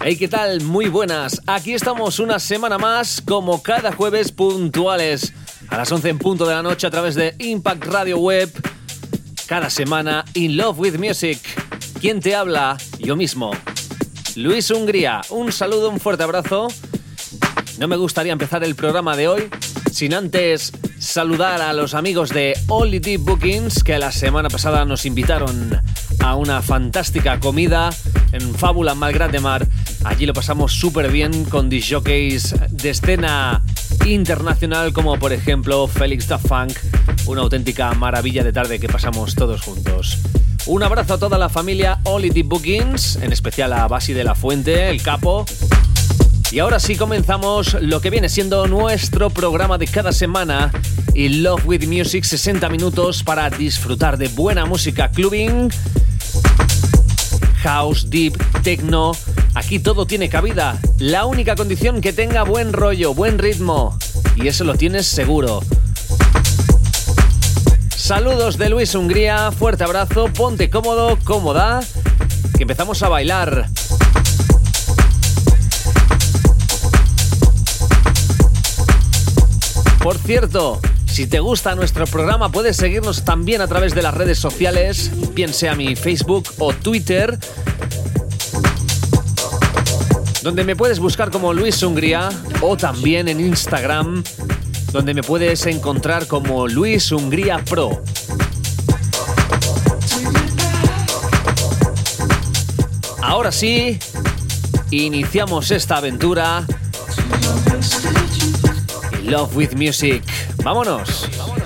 Hey, ¿qué tal? Muy buenas. Aquí estamos una semana más, como cada jueves, puntuales a las 11 en punto de la noche a través de Impact Radio Web. Cada semana, In Love with Music. ¿Quién te habla? Yo mismo. Luis Hungría. Un saludo, un fuerte abrazo. No me gustaría empezar el programa de hoy sin antes saludar a los amigos de Deep Bookings que la semana pasada nos invitaron a una fantástica comida en Fábula Malgrat de Mar. Allí lo pasamos súper bien con disjockeys de escena internacional como por ejemplo Félix da Funk, una auténtica maravilla de tarde que pasamos todos juntos. Un abrazo a toda la familia Deep Bookings, en especial a Basi de la Fuente, el capo, y ahora sí comenzamos lo que viene siendo nuestro programa de cada semana y Love with Music 60 minutos para disfrutar de buena música clubbing, house, deep, techno. Aquí todo tiene cabida. La única condición que tenga buen rollo, buen ritmo. Y eso lo tienes seguro. Saludos de Luis Hungría, fuerte abrazo, ponte cómodo, cómoda, que empezamos a bailar. Por cierto, si te gusta nuestro programa puedes seguirnos también a través de las redes sociales, bien sea mi Facebook o Twitter, donde me puedes buscar como Luis Hungría o también en Instagram, donde me puedes encontrar como Luis Hungría Pro. Ahora sí, iniciamos esta aventura Love with Music. Vámonos.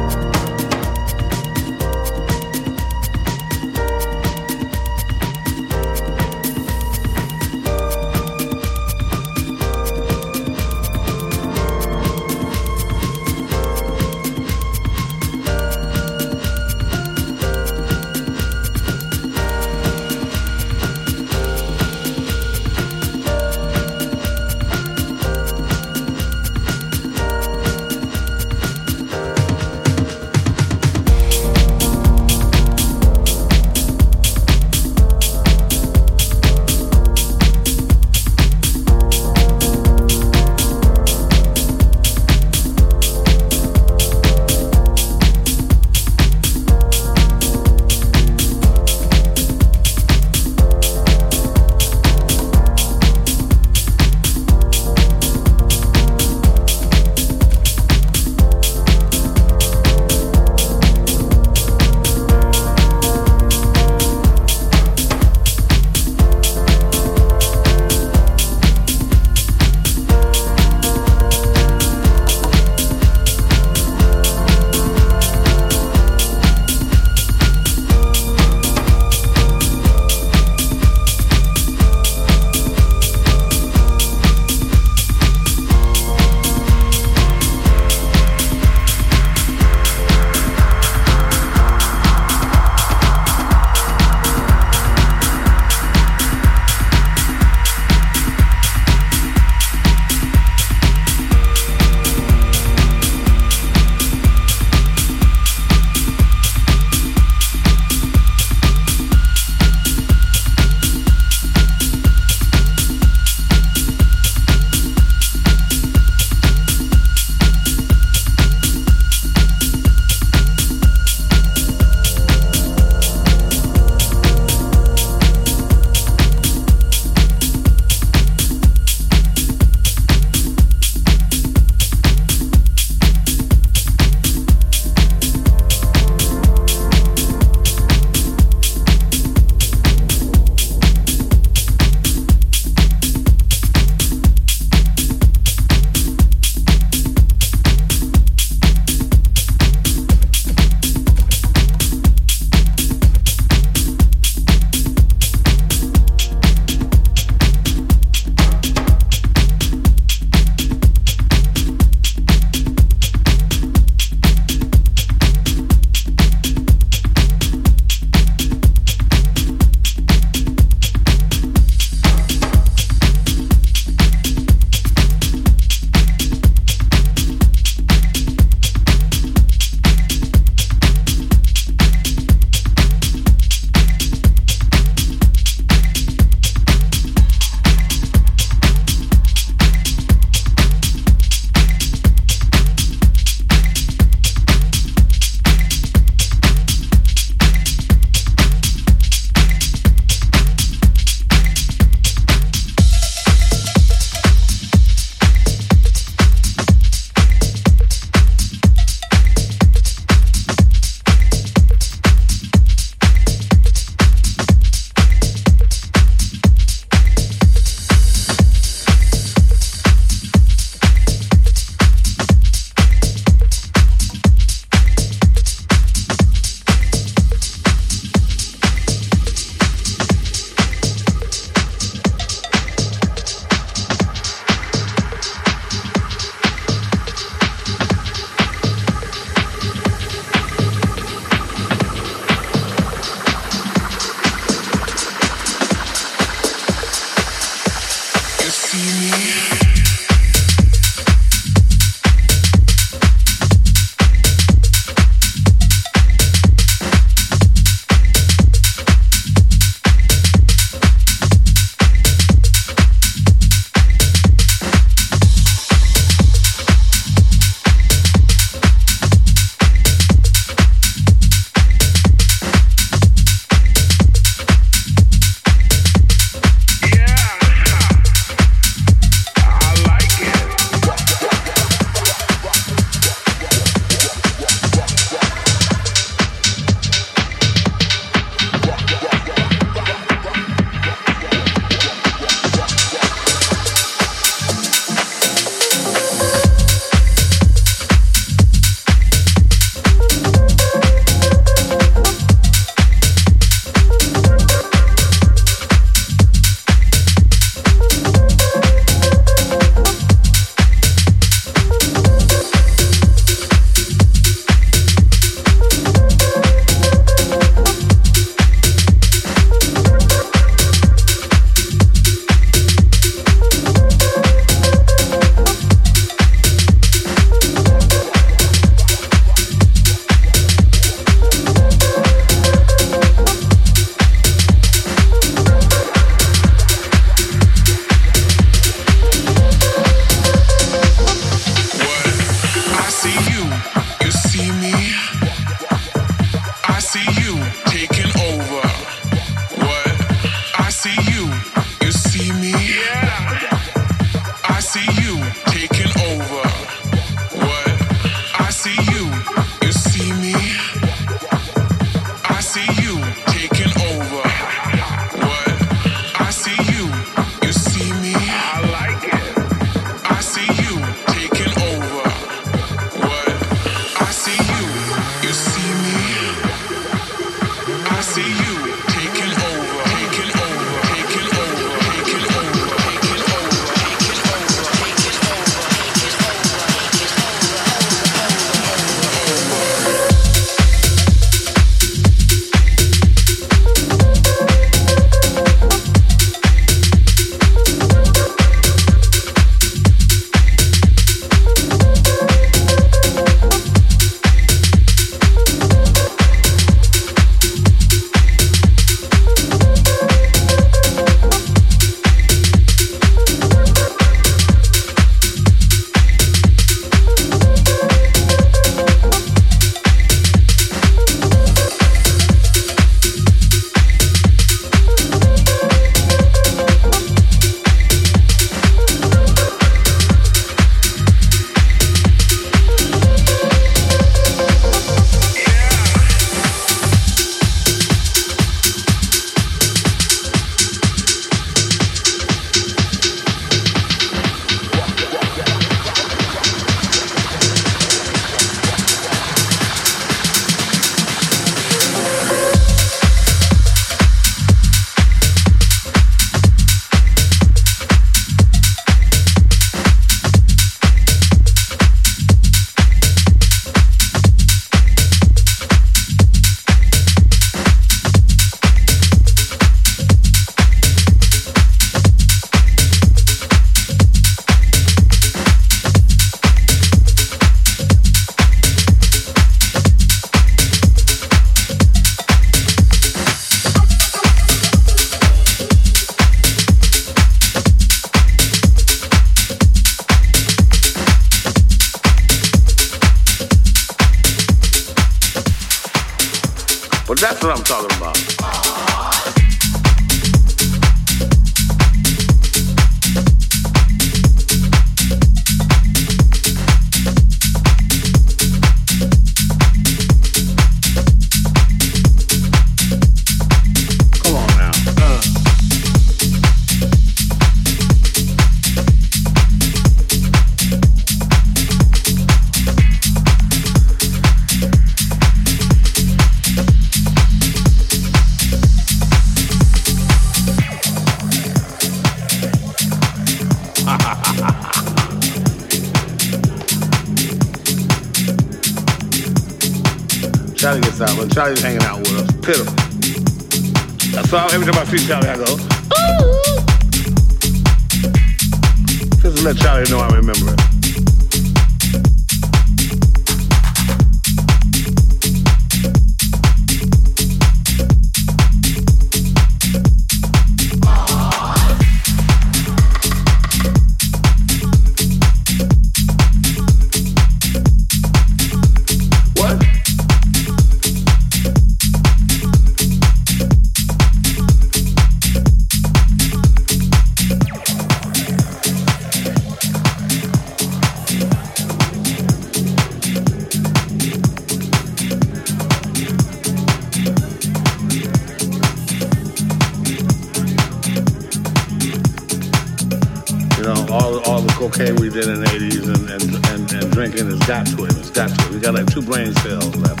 okay, we did in the 80s and, and, and, and drinking has got to it. It's got to it. We got like two brain cells left.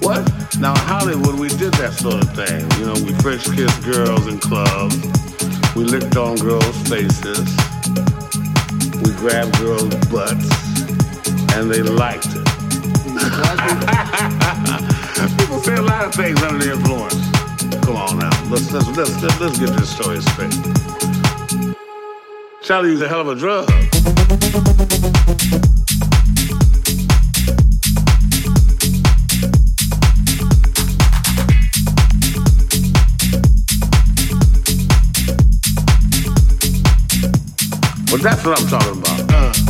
What? Now in Hollywood, we did that sort of thing. You know, we first kissed girls in clubs. We licked on girls' faces. We grabbed girls' butts. And they liked it. People say a lot of things under the influence. Come on now. Let's, let's, let's, let's get this story straight. Charlie was a hell of a drug. But that's what I'm talking about. Uh.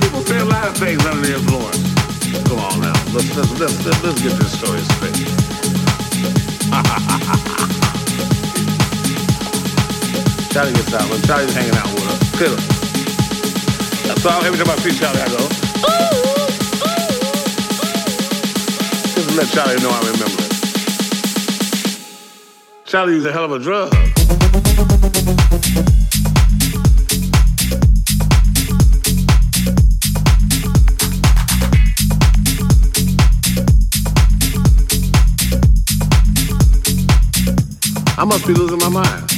People say a lot of things under the influence. Come on now, let's, let's, let's, let's get this story straight. Charlie gets out, Charlie's hanging out with us. Clearly. So every time I see Charlie, I go, Just let Charlie know I remember it. Charlie used a hell of a drug. I must be losing my mind.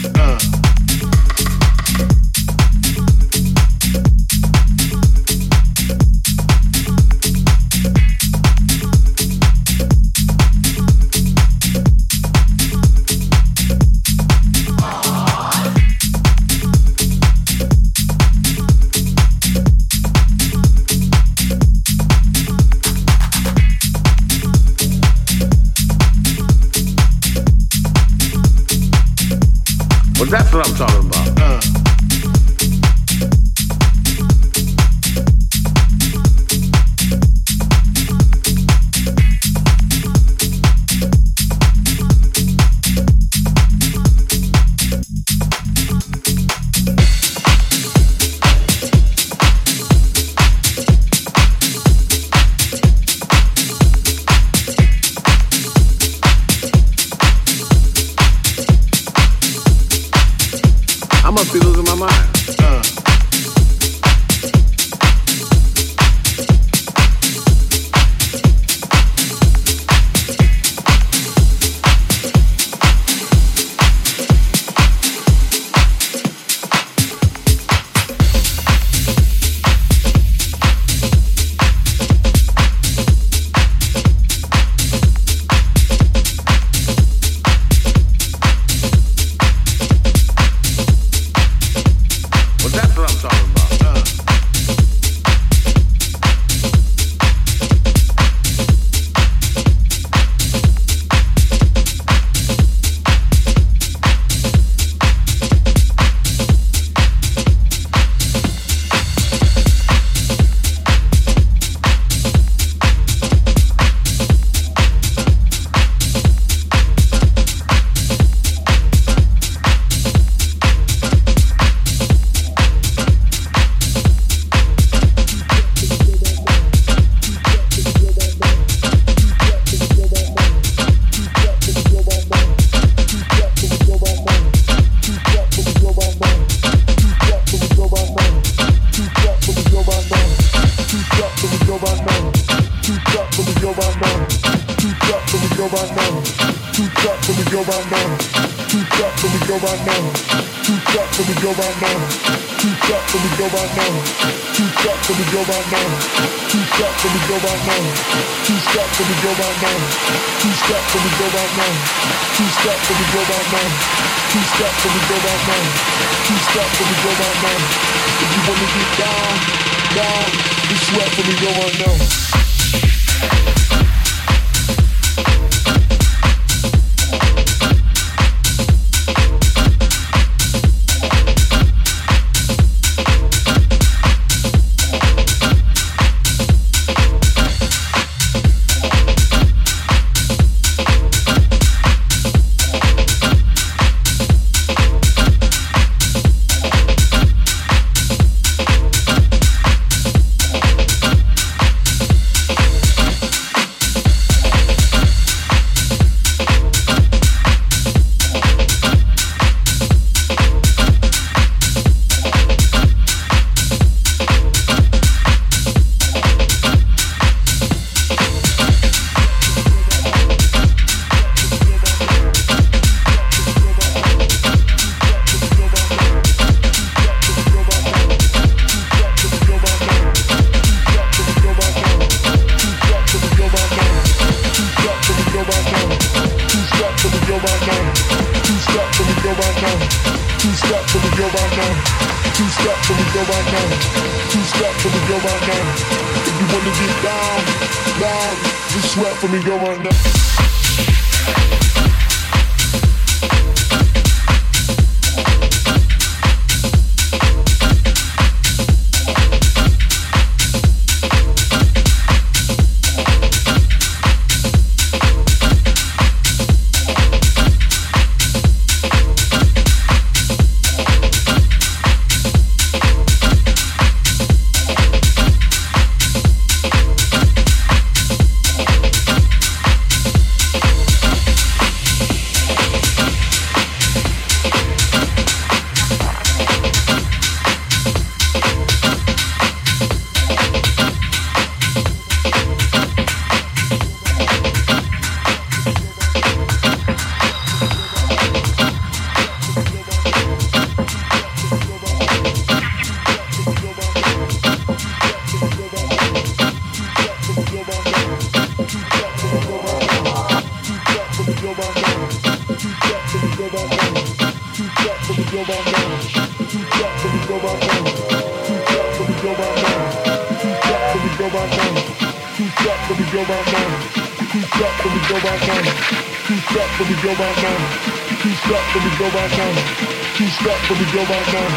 and we go right now.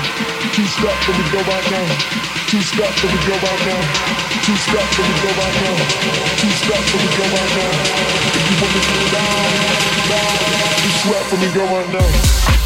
Two step and we go right now. Two step and we go right now. Two step and we go right now. Two step and we go right now. If you wanna go, down, down, you sweat for me, go right now.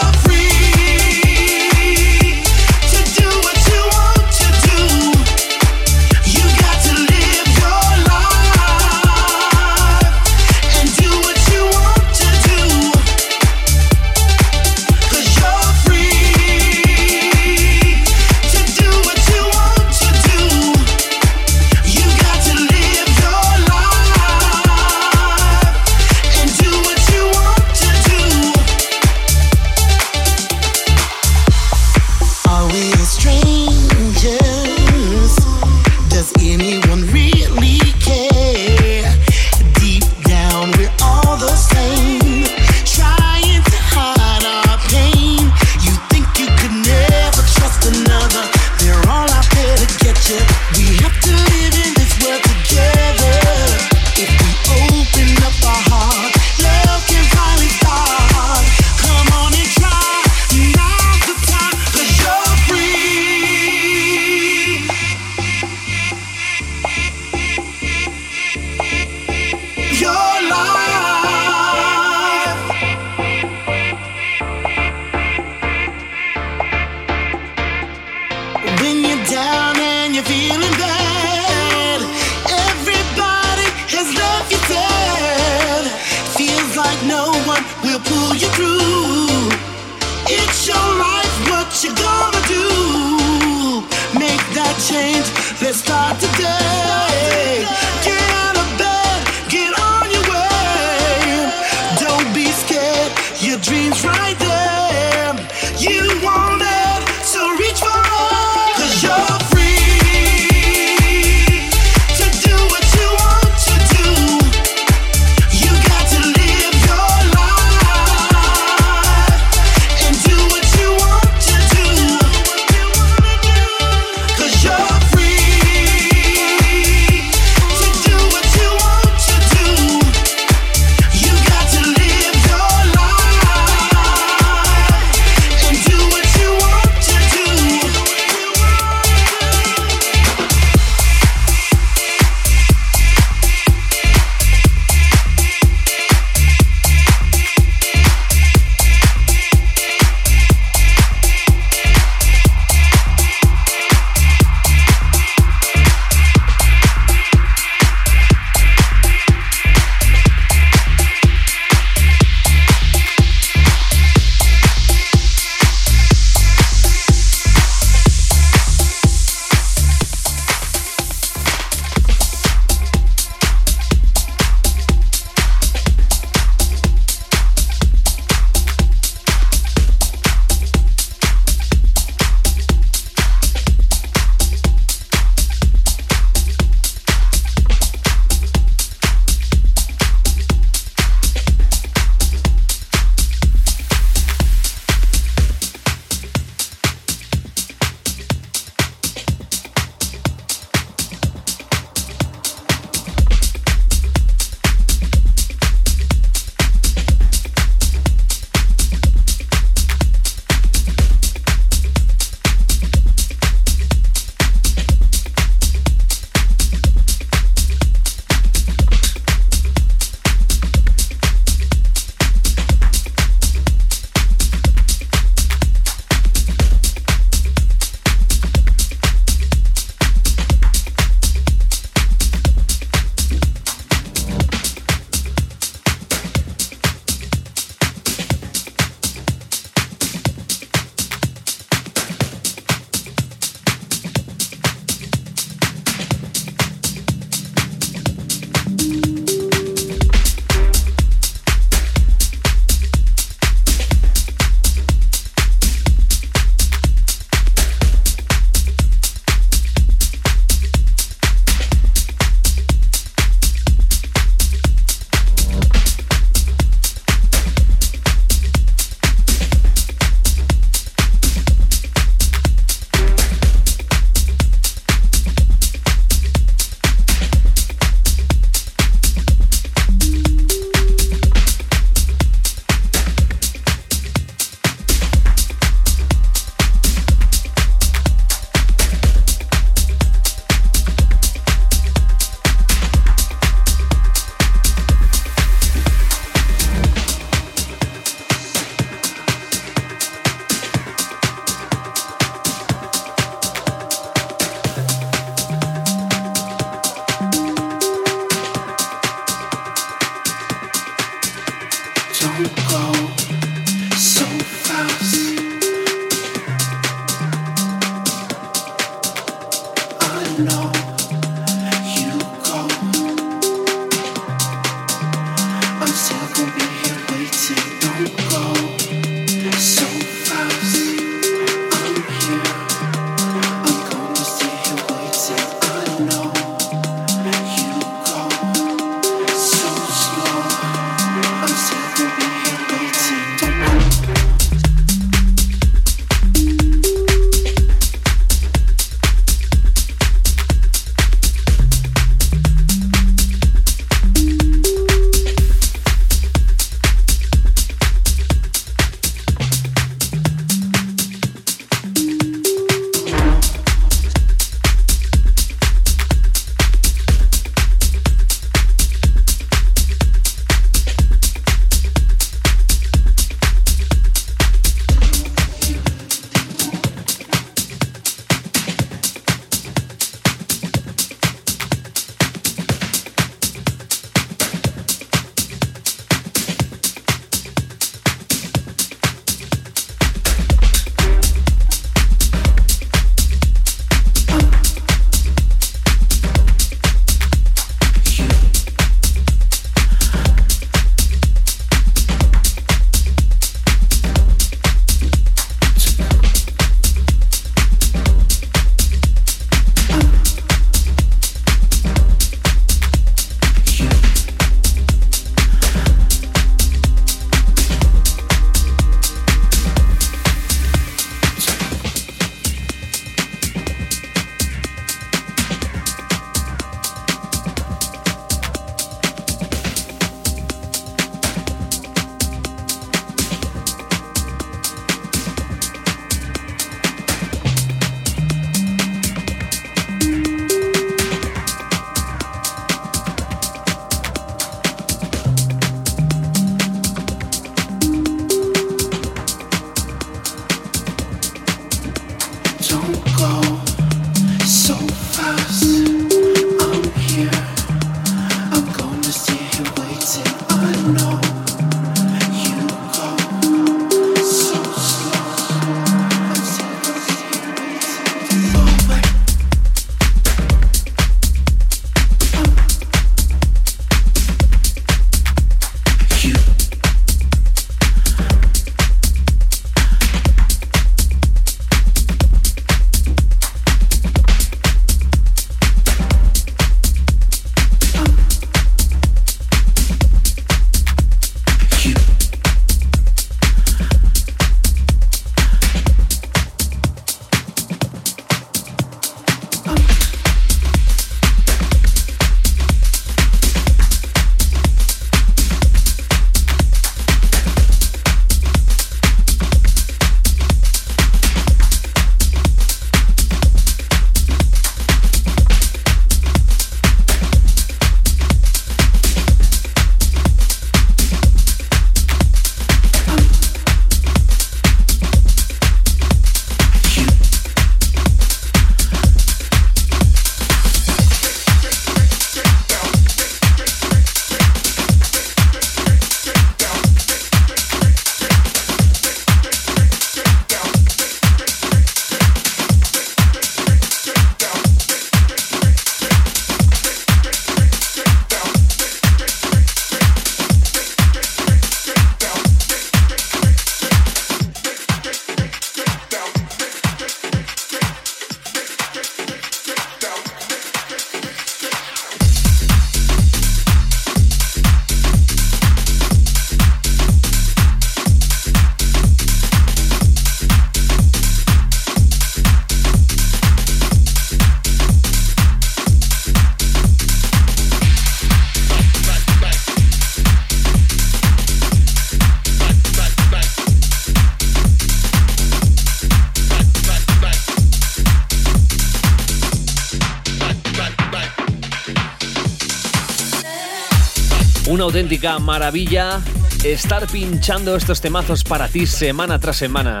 Auténtica maravilla estar pinchando estos temazos para ti semana tras semana.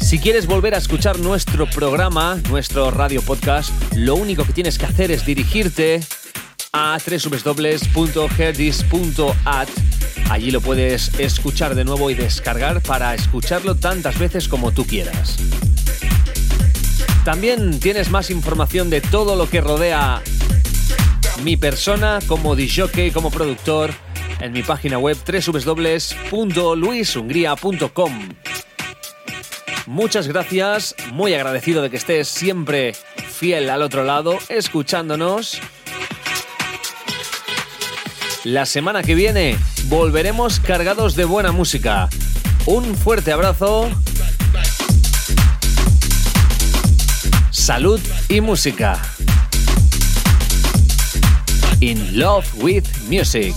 Si quieres volver a escuchar nuestro programa, nuestro radio podcast, lo único que tienes que hacer es dirigirte a www.herdis.at. Allí lo puedes escuchar de nuevo y descargar para escucharlo tantas veces como tú quieras. También tienes más información de todo lo que rodea mi persona como DJ, como productor, en mi página web www.luishungría.com. Muchas gracias, muy agradecido de que estés siempre fiel al otro lado, escuchándonos. La semana que viene volveremos cargados de buena música. Un fuerte abrazo. Salud y música. In Love with Music.